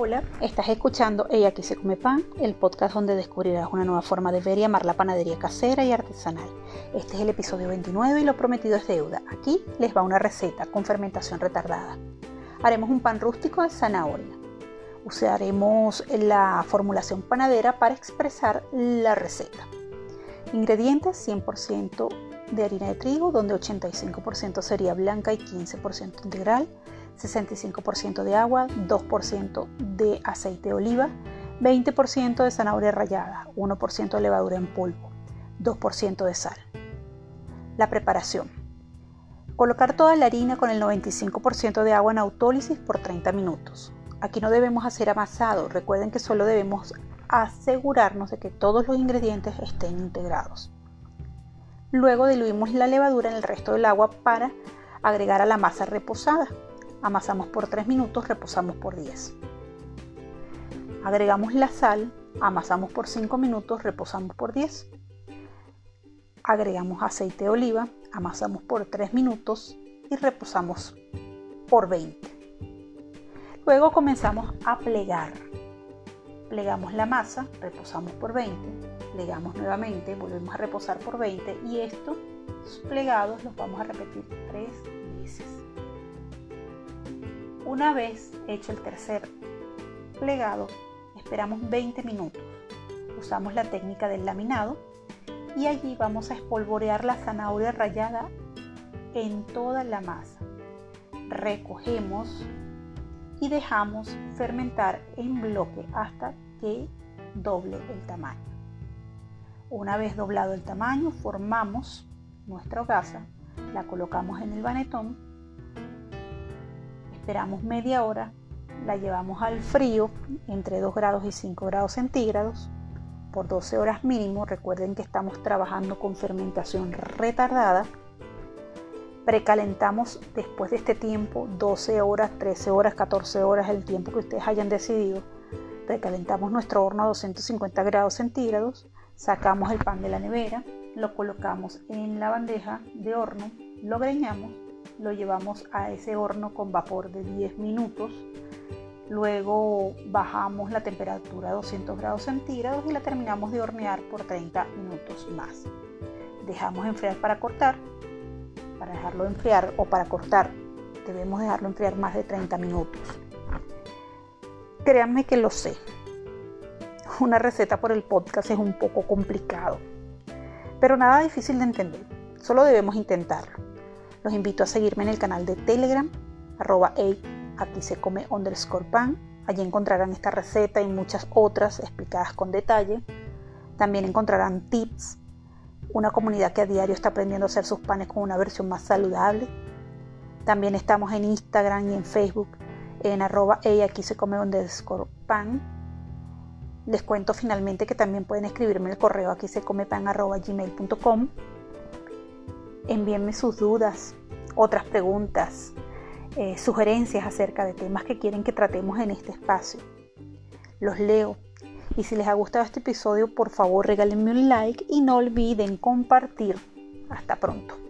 Hola, estás escuchando Ella aquí se come pan, el podcast donde descubrirás una nueva forma de ver y amar la panadería casera y artesanal. Este es el episodio 29 y lo prometido es deuda. Aquí les va una receta con fermentación retardada. Haremos un pan rústico de zanahoria. Usaremos la formulación panadera para expresar la receta. Ingredientes 100% de harina de trigo, donde 85% sería blanca y 15% integral 65% de agua, 2% de aceite de oliva, 20% de zanahoria rallada, 1% de levadura en polvo, 2% de sal. La preparación. Colocar toda la harina con el 95% de agua en autólisis por 30 minutos. Aquí no debemos hacer amasado, recuerden que solo debemos asegurarnos de que todos los ingredientes estén integrados. Luego diluimos la levadura en el resto del agua para agregar a la masa reposada amasamos por 3 minutos, reposamos por 10. Agregamos la sal, amasamos por 5 minutos, reposamos por 10. Agregamos aceite de oliva, amasamos por 3 minutos y reposamos por 20. Luego comenzamos a plegar. Plegamos la masa, reposamos por 20, plegamos nuevamente, volvemos a reposar por 20 y estos plegados los vamos a repetir 3 veces. Una vez hecho el tercer plegado, esperamos 20 minutos. Usamos la técnica del laminado y allí vamos a espolvorear la zanahoria rallada en toda la masa. Recogemos y dejamos fermentar en bloque hasta que doble el tamaño. Una vez doblado el tamaño, formamos nuestra hogaza, la colocamos en el banetón esperamos media hora, la llevamos al frío entre 2 grados y 5 grados centígrados por 12 horas mínimo. Recuerden que estamos trabajando con fermentación retardada. Precalentamos después de este tiempo 12 horas, 13 horas, 14 horas, el tiempo que ustedes hayan decidido. Precalentamos nuestro horno a 250 grados centígrados, sacamos el pan de la nevera, lo colocamos en la bandeja de horno, lo greñamos lo llevamos a ese horno con vapor de 10 minutos. Luego bajamos la temperatura a 200 grados centígrados y la terminamos de hornear por 30 minutos más. Dejamos enfriar para cortar. Para dejarlo enfriar o para cortar debemos dejarlo enfriar más de 30 minutos. Créanme que lo sé. Una receta por el podcast es un poco complicado, pero nada difícil de entender. Solo debemos intentarlo. Los invito a seguirme en el canal de Telegram, arroba aquí se come underscore pan. Allí encontrarán esta receta y muchas otras explicadas con detalle. También encontrarán tips, una comunidad que a diario está aprendiendo a hacer sus panes con una versión más saludable. También estamos en Instagram y en Facebook en arroba aquí se come underscore pan. Les cuento finalmente que también pueden escribirme el correo aquí se come pan arroba gmail.com envíenme sus dudas, otras preguntas, eh, sugerencias acerca de temas que quieren que tratemos en este espacio. Los leo. Y si les ha gustado este episodio, por favor regálenme un like y no olviden compartir. Hasta pronto.